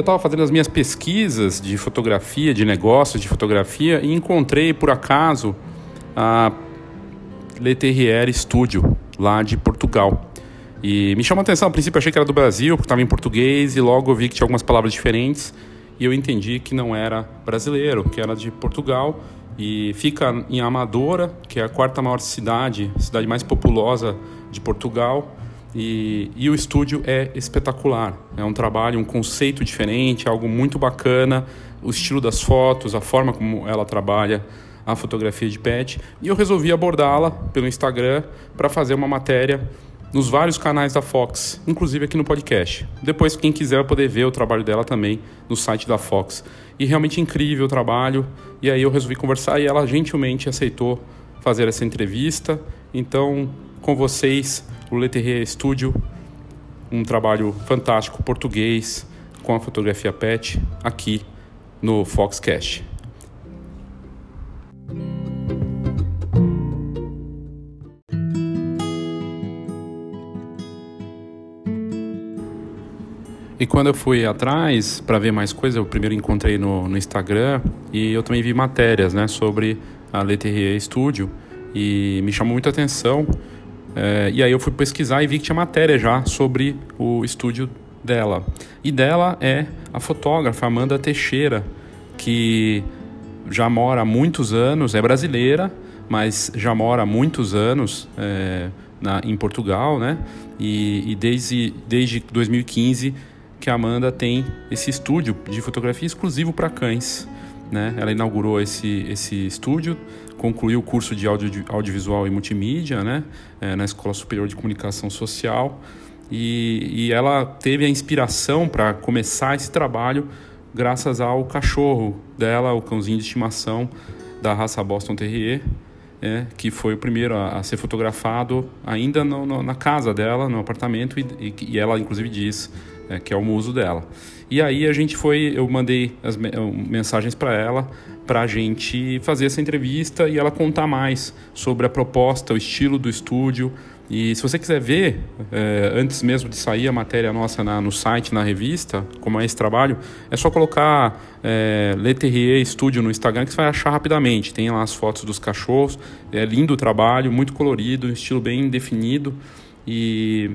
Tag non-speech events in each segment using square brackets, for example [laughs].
Eu estava fazendo as minhas pesquisas de fotografia, de negócios de fotografia e encontrei por acaso a Leterrier Studio lá de Portugal. E me chamou a atenção, a princípio achei que era do Brasil, porque estava em português, e logo eu vi que tinha algumas palavras diferentes, e eu entendi que não era brasileiro, que era de Portugal, e fica em Amadora, que é a quarta maior cidade, cidade mais populosa de Portugal, e, e o estúdio é espetacular. É um trabalho, um conceito diferente, algo muito bacana, o estilo das fotos, a forma como ela trabalha a fotografia de pet, e eu resolvi abordá-la pelo Instagram para fazer uma matéria nos vários canais da Fox, inclusive aqui no podcast. Depois, quem quiser vai poder ver o trabalho dela também no site da Fox. E realmente incrível o trabalho. E aí eu resolvi conversar e ela gentilmente aceitou fazer essa entrevista. Então, com vocês, o Leterrier Studio, um trabalho fantástico português com a fotografia pet aqui no Foxcast. E quando eu fui atrás para ver mais coisas, eu primeiro encontrei no, no, Instagram e eu também vi matérias né, sobre a Leterrier Studio e me chamou muita atenção. É, e aí eu fui pesquisar e vi que tinha matéria já sobre o estúdio dela. E dela é a fotógrafa Amanda Teixeira, que já mora há muitos anos, é brasileira, mas já mora há muitos anos é, na, em Portugal, né? E, e desde, desde 2015 que a Amanda tem esse estúdio de fotografia exclusivo para cães. Né? Ela inaugurou esse, esse estúdio, concluiu o curso de audio, audiovisual e multimídia né? É, na Escola Superior de Comunicação Social e, e ela teve a inspiração para começar esse trabalho graças ao cachorro dela, o cãozinho de estimação da raça Boston Terrier, é, que foi o primeiro a, a ser fotografado ainda no, no, na casa dela, no apartamento, e, e, e ela inclusive diz é, que é o muso dela. E aí a gente foi, eu mandei as mensagens para ela para a gente fazer essa entrevista e ela contar mais sobre a proposta, o estilo do estúdio. E se você quiser ver, é, antes mesmo de sair a matéria nossa na, no site, na revista, como é esse trabalho, é só colocar é, Leterrier Studio no Instagram que você vai achar rapidamente. Tem lá as fotos dos cachorros, é lindo o trabalho, muito colorido, um estilo bem definido. E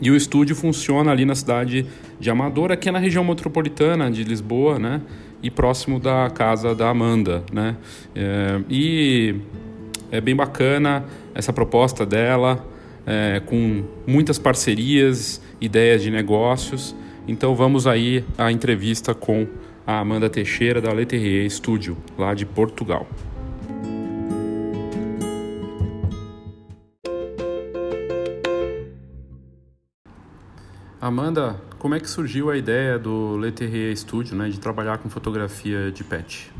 e o estúdio funciona ali na cidade de Amadora, que é na região metropolitana de Lisboa, né? E próximo da casa da Amanda, né? É, e é bem bacana essa proposta dela, é, com muitas parcerias, ideias de negócios. Então vamos aí à entrevista com a Amanda Teixeira da Leterrier Studio, lá de Portugal. Amanda, como é que surgiu a ideia do Leterrier Studio, né, de trabalhar com fotografia de pet?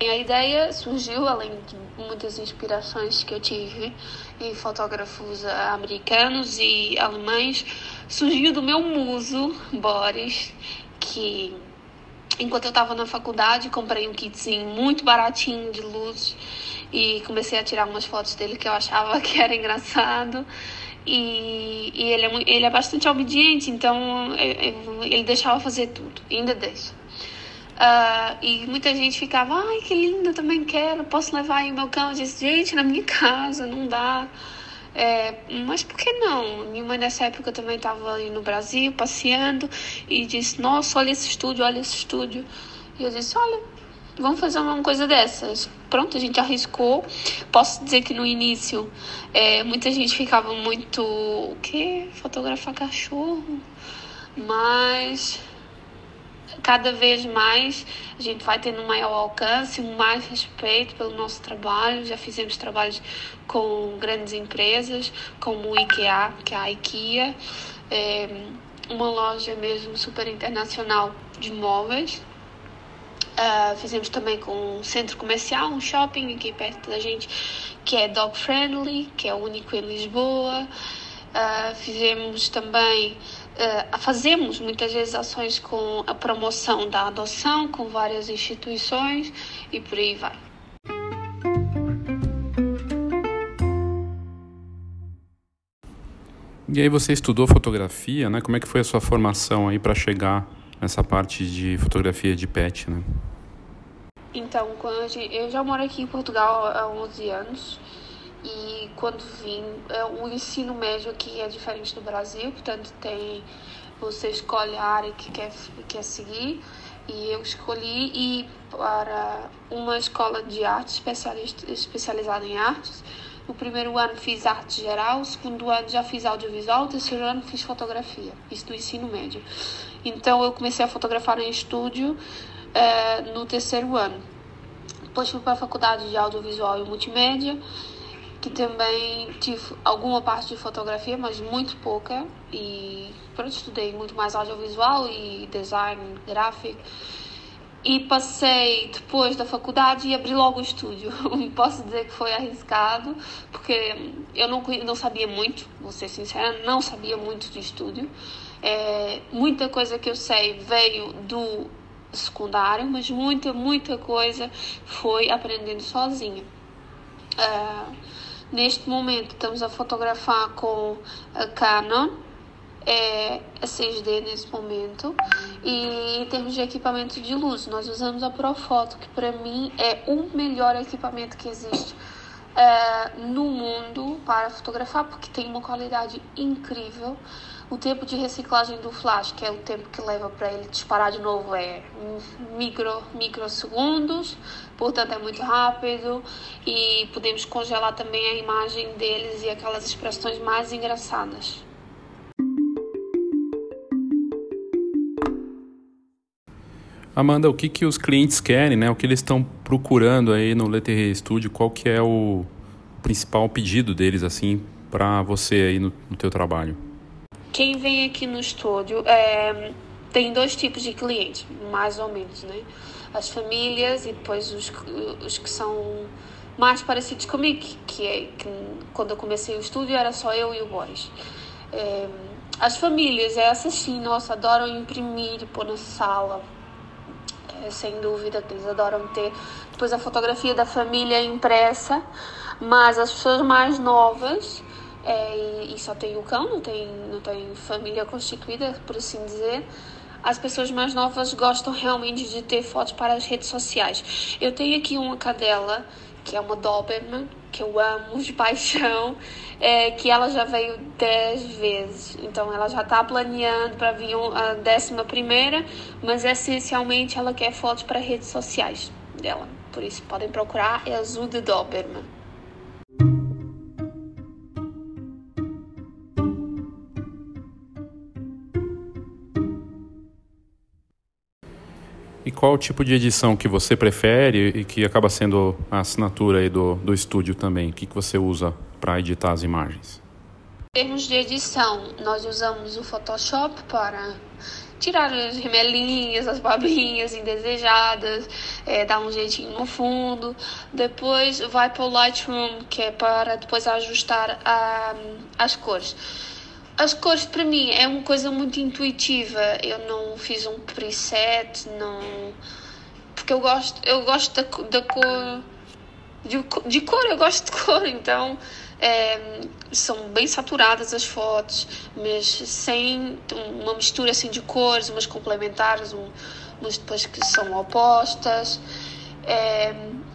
A ideia surgiu, além de muitas inspirações que eu tive em fotógrafos americanos e alemães, surgiu do meu muso, Boris, que enquanto eu estava na faculdade comprei um kitzinho muito baratinho de luz e comecei a tirar umas fotos dele que eu achava [laughs] que era engraçado. E, e ele, é, ele é bastante obediente, então ele deixava fazer tudo, ainda deixa. Uh, e muita gente ficava, ai que lindo, também quero, posso levar aí meu cão? Eu disse, gente, na minha [laughs] casa, não dá. É, mas por que não? Minha mãe nessa época também estava aí no Brasil passeando e disse, nossa, olha esse estúdio, olha esse estúdio. E eu disse, olha, vamos fazer uma coisa dessas. Pronto, a gente arriscou. Posso dizer que no início é, muita gente ficava muito. O quê? Fotografar cachorro? Mas cada vez mais a gente vai tendo um maior alcance, mais respeito pelo nosso trabalho. Já fizemos trabalhos com grandes empresas como o IKEA, que é a IKEA, é uma loja mesmo super internacional de móveis. Uh, fizemos também com um centro comercial, um shopping aqui perto da gente, que é dog friendly, que é o único em Lisboa. Uh, fizemos também uh, fazemos muitas vezes ações com a promoção da adoção com várias instituições e por aí vai. E aí você estudou fotografia, né? Como é que foi a sua formação aí para chegar nessa parte de fotografia de pet, né? Então, quando eu já moro aqui em Portugal há 11 anos e quando vim, é, o ensino médio aqui é diferente do Brasil, portanto tem você escolhe a área que quer, quer seguir e eu escolhi ir para uma escola de arte especializada em artes. No primeiro ano fiz arte geral, segundo ano já fiz audiovisual, terceiro ano fiz fotografia, isso do ensino médio. Então eu comecei a fotografar em estúdio uh, no terceiro ano. Depois fui para a faculdade de audiovisual e multimédia que também tive alguma parte de fotografia, mas muito pouca. E pronto, estudei muito mais audiovisual e design gráfico. E passei depois da faculdade e abri logo o estúdio. [laughs] Posso dizer que foi arriscado, porque eu não, não sabia muito, vou ser sincera, não sabia muito de estúdio. É, muita coisa que eu sei veio do secundário, mas muita, muita coisa foi aprendendo sozinha. Uh, Neste momento estamos a fotografar com a Canon, é a 6D nesse momento. E em termos de equipamento de luz, nós usamos a Profoto, que para mim é o melhor equipamento que existe é, no mundo para fotografar, porque tem uma qualidade incrível. O tempo de reciclagem do flash, que é o tempo que leva para ele disparar de novo, é micro, microsegundos, portanto é muito rápido e podemos congelar também a imagem deles e aquelas expressões mais engraçadas. Amanda, o que, que os clientes querem, né? O que eles estão procurando aí no Letterre Studio? Qual que é o principal pedido deles, assim, para você aí no, no teu trabalho? Quem vem aqui no estúdio é, tem dois tipos de clientes, mais ou menos, né? As famílias e depois os, os que são mais parecidos comigo, que é que quando eu comecei o estúdio era só eu e o Boris. É, as famílias, essas sim, nossa, adoram imprimir, pôr na sala, é, sem dúvida que eles adoram ter depois a fotografia da família impressa, mas as pessoas mais novas é, e, e, só tem o cão, não tem, não tem família constituída, por assim dizer. As pessoas mais novas gostam realmente de ter fotos para as redes sociais. Eu tenho aqui uma cadela, que é uma Doberman, que eu amo de paixão, é, que ela já veio dez vezes. Então ela já está planeando para vir a décima primeira, mas essencialmente ela quer fotos para redes sociais dela. Por isso podem procurar, é azul de Doberman. Qual tipo de edição que você prefere e que acaba sendo a assinatura aí do, do estúdio também? O que, que você usa para editar as imagens? Em termos de edição, nós usamos o Photoshop para tirar as remelinhas, as babinhas indesejadas, é, dar um jeitinho no fundo. Depois vai para o Lightroom, que é para depois ajustar a, as cores. As cores para mim é uma coisa muito intuitiva. Eu não fiz um preset, não. Porque eu gosto, eu gosto da, da cor. De, de cor, eu gosto de cor, então é, são bem saturadas as fotos, mas sem uma mistura assim de cores, umas complementares, um, umas depois que são opostas. É,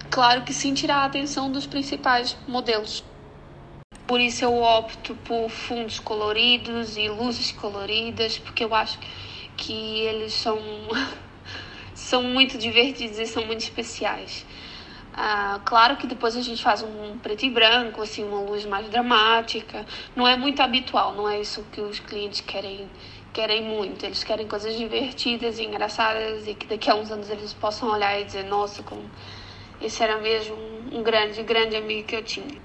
claro que sem tirar a atenção dos principais modelos. Por isso eu opto por fundos coloridos e luzes coloridas, porque eu acho que eles são, [laughs] são muito divertidos e são muito especiais. Ah, claro que depois a gente faz um preto e branco, assim, uma luz mais dramática. Não é muito habitual, não é isso que os clientes querem, querem muito. Eles querem coisas divertidas e engraçadas e que daqui a uns anos eles possam olhar e dizer: nossa, como esse era mesmo um grande, grande amigo que eu tinha.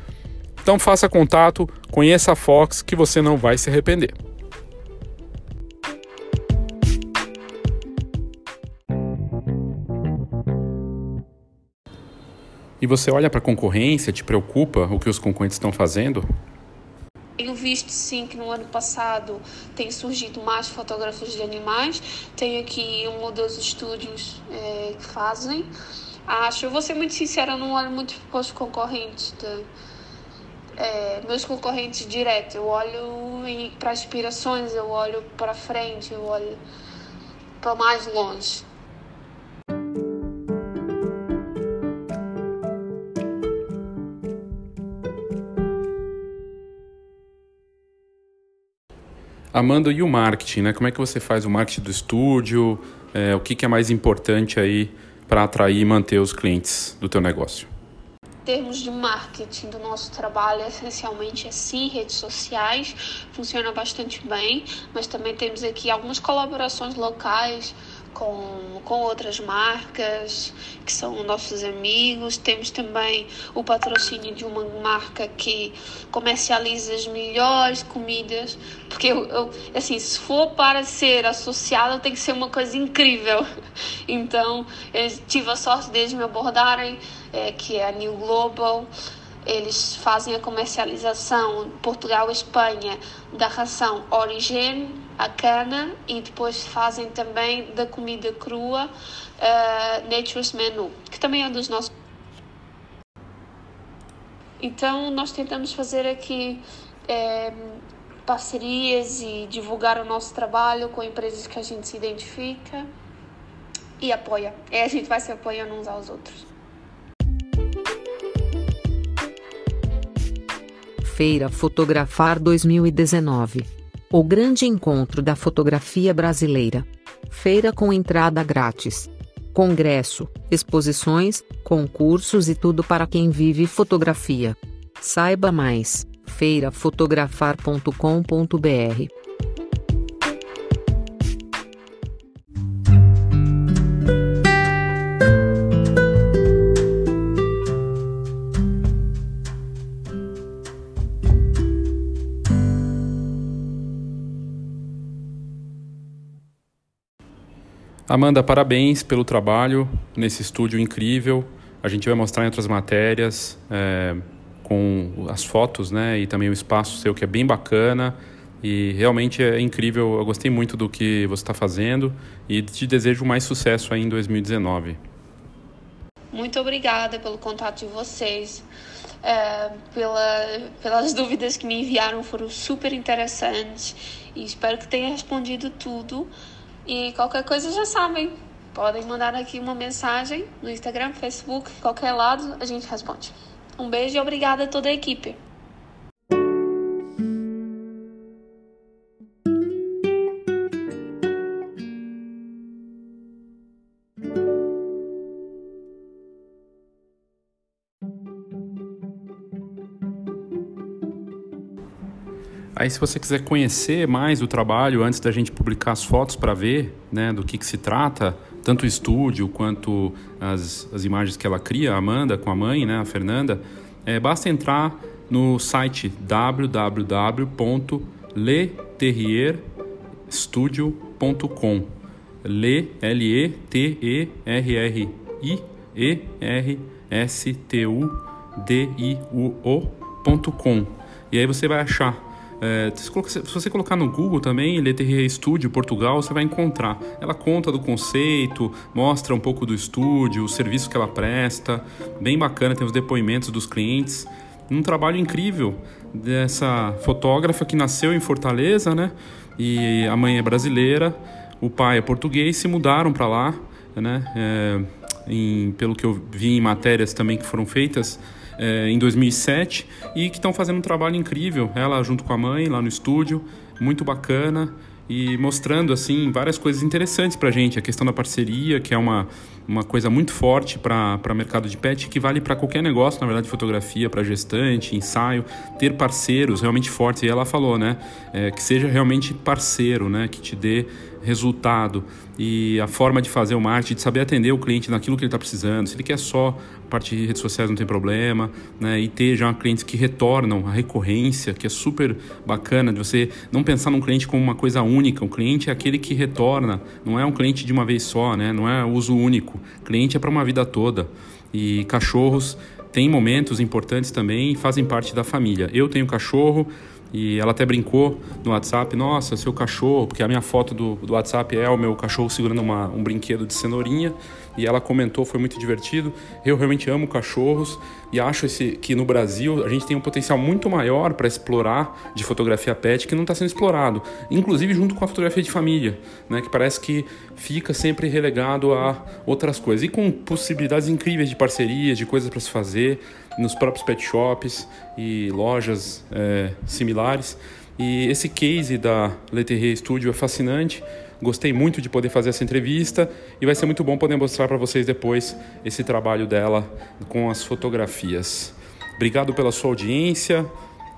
Então faça contato, conheça a Fox que você não vai se arrepender. E você olha para a concorrência, te preocupa o que os concorrentes estão fazendo? Tenho visto sim que no ano passado tem surgido mais fotógrafos de animais. Tem aqui um ou dois estúdios é, que fazem. Acho, eu vou ser muito sincera, não olho muito para os concorrentes. É, meus concorrentes direto. Eu olho para aspirações, eu olho para frente, eu olho para mais longe. Amanda, e o marketing, né? Como é que você faz o marketing do estúdio? É, o que, que é mais importante aí para atrair e manter os clientes do teu negócio? Termos de marketing do nosso trabalho, essencialmente é sim redes sociais, funciona bastante bem, mas também temos aqui algumas colaborações locais com, com outras marcas que são nossos amigos. Temos também o patrocínio de uma marca que comercializa as melhores comidas, porque eu, eu assim, se for para ser associado, tem que ser uma coisa incrível. [laughs] Então, tive a sorte deles me abordarem, é, que é a New Global. Eles fazem a comercialização Portugal e Espanha da ração Origem a cana e depois fazem também da comida crua uh, Nature's Menu, que também é um dos nossos. Então, nós tentamos fazer aqui é, parcerias e divulgar o nosso trabalho com empresas que a gente se identifica e apoia. É, a gente vai se apoiando uns aos outros. Feira Fotografar 2019 o grande encontro da fotografia brasileira. Feira com entrada grátis. Congresso, exposições, concursos e tudo para quem vive fotografia. Saiba mais: feirafotografar.com.br. Amanda, parabéns pelo trabalho nesse estúdio incrível. A gente vai mostrar em outras matérias é, com as fotos, né, e também o espaço seu que é bem bacana e realmente é incrível. Eu gostei muito do que você está fazendo e te desejo mais sucesso aí em 2019. Muito obrigada pelo contato de vocês. É, pela, pelas dúvidas que me enviaram foram super interessantes e espero que tenha respondido tudo. E qualquer coisa já sabem, Podem mandar aqui uma mensagem no Instagram, Facebook, qualquer lado, a gente responde. Um beijo e obrigada a toda a equipe. Aí, se você quiser conhecer mais o trabalho antes da gente publicar as fotos para ver né, do que, que se trata, tanto o estúdio quanto as, as imagens que ela cria, a Amanda com a mãe, né, a Fernanda, é, basta entrar no site www.leterrierstudio.com Le, L-E-T-E-R-R-I-E-S-T-U-D-I-U-O.com e aí você vai achar é, se você colocar no Google também, Letterrier Studio Portugal, você vai encontrar. Ela conta do conceito, mostra um pouco do estúdio, o serviço que ela presta, bem bacana, tem os depoimentos dos clientes. Um trabalho incrível dessa fotógrafa que nasceu em Fortaleza, né? E a mãe é brasileira, o pai é português, se mudaram para lá, né? É, em, pelo que eu vi em matérias também que foram feitas, é, em 2007 e que estão fazendo um trabalho incrível. Ela junto com a mãe lá no estúdio, muito bacana e mostrando assim várias coisas interessantes para a gente. A questão da parceria, que é uma, uma coisa muito forte para o mercado de pet, que vale para qualquer negócio, na verdade, fotografia, para gestante, ensaio, ter parceiros realmente fortes. E ela falou, né, é, que seja realmente parceiro, né, que te dê resultado e a forma de fazer o marketing, de saber atender o cliente naquilo que ele está precisando. Se ele quer só parte de redes sociais, não tem problema, né? E ter já clientes que retornam, a recorrência, que é super bacana, de você não pensar num cliente como uma coisa única. O cliente é aquele que retorna, não é um cliente de uma vez só, né? Não é uso único. O cliente é para uma vida toda. E cachorros têm momentos importantes também e fazem parte da família. Eu tenho cachorro, e ela até brincou no WhatsApp, nossa, seu cachorro, porque a minha foto do, do WhatsApp é o meu cachorro segurando uma, um brinquedo de cenourinha. E ela comentou, foi muito divertido. Eu realmente amo cachorros e acho esse, que no Brasil a gente tem um potencial muito maior para explorar de fotografia pet que não está sendo explorado, inclusive junto com a fotografia de família, né, que parece que fica sempre relegado a outras coisas e com possibilidades incríveis de parcerias, de coisas para se fazer nos próprios pet shops e lojas é, similares. E esse case da Leterrier Studio é fascinante. Gostei muito de poder fazer essa entrevista e vai ser muito bom poder mostrar para vocês depois esse trabalho dela com as fotografias. Obrigado pela sua audiência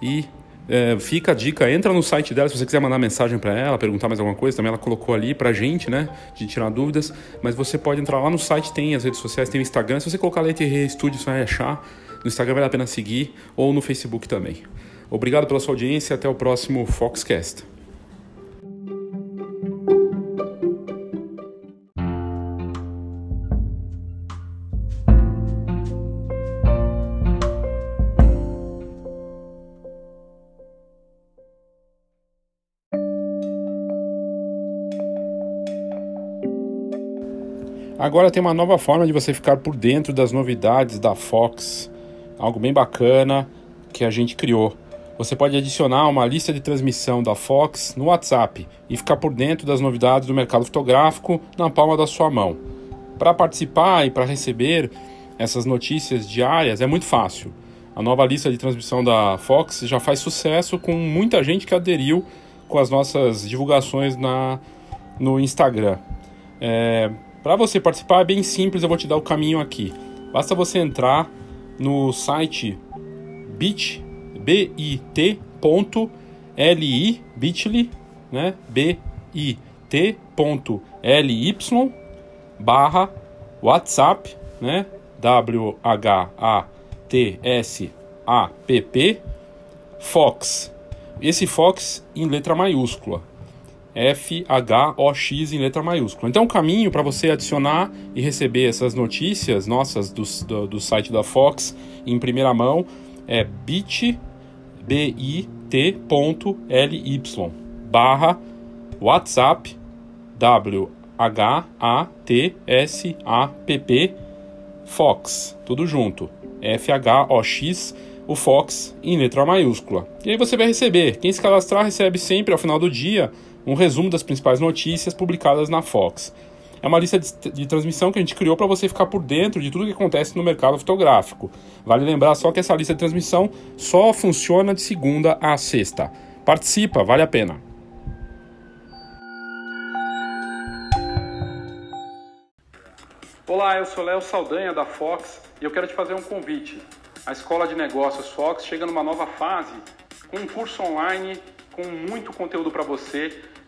e é, fica a dica, entra no site dela se você quiser mandar mensagem para ela, perguntar mais alguma coisa, também ela colocou ali pra gente, né, de tirar dúvidas, mas você pode entrar lá no site, tem as redes sociais, tem o Instagram, se você colocar Leterrier Studio você vai achar, no Instagram vale a pena seguir ou no Facebook também. Obrigado pela sua audiência até o próximo Foxcast. Agora tem uma nova forma de você ficar por dentro das novidades da Fox, algo bem bacana que a gente criou. Você pode adicionar uma lista de transmissão da Fox no WhatsApp e ficar por dentro das novidades do mercado fotográfico na palma da sua mão. Para participar e para receber essas notícias diárias é muito fácil. A nova lista de transmissão da Fox já faz sucesso com muita gente que aderiu com as nossas divulgações na, no Instagram. É, para você participar é bem simples, eu vou te dar o caminho aqui. Basta você entrar no site bit, bit.ly, bit.ly, né? bit.ly barra WhatsApp, né? W-H-A-T-S-A-P-P Fox. Esse Fox em letra maiúscula. F-H-O-X em letra maiúscula. Então, o caminho para você adicionar e receber essas notícias nossas do, do, do, site da Fox em primeira mão é bit, bit.ly barra WhatsApp W-H-A-T-S-A-P-P Fox, tudo junto. F-H-O-X, o Fox em letra maiúscula. E aí você vai receber. Quem se cadastrar recebe sempre ao final do dia um resumo das principais notícias publicadas na Fox. é uma lista de, de transmissão que a gente criou para você ficar por dentro de tudo que acontece no mercado fotográfico. Vale lembrar só que essa lista de transmissão só funciona de segunda a sexta. Participa, vale a pena. Olá, eu sou Léo Saldanha da Fox e eu quero te fazer um convite. A Escola de Negócios Fox chega numa nova fase com um curso online com muito conteúdo para você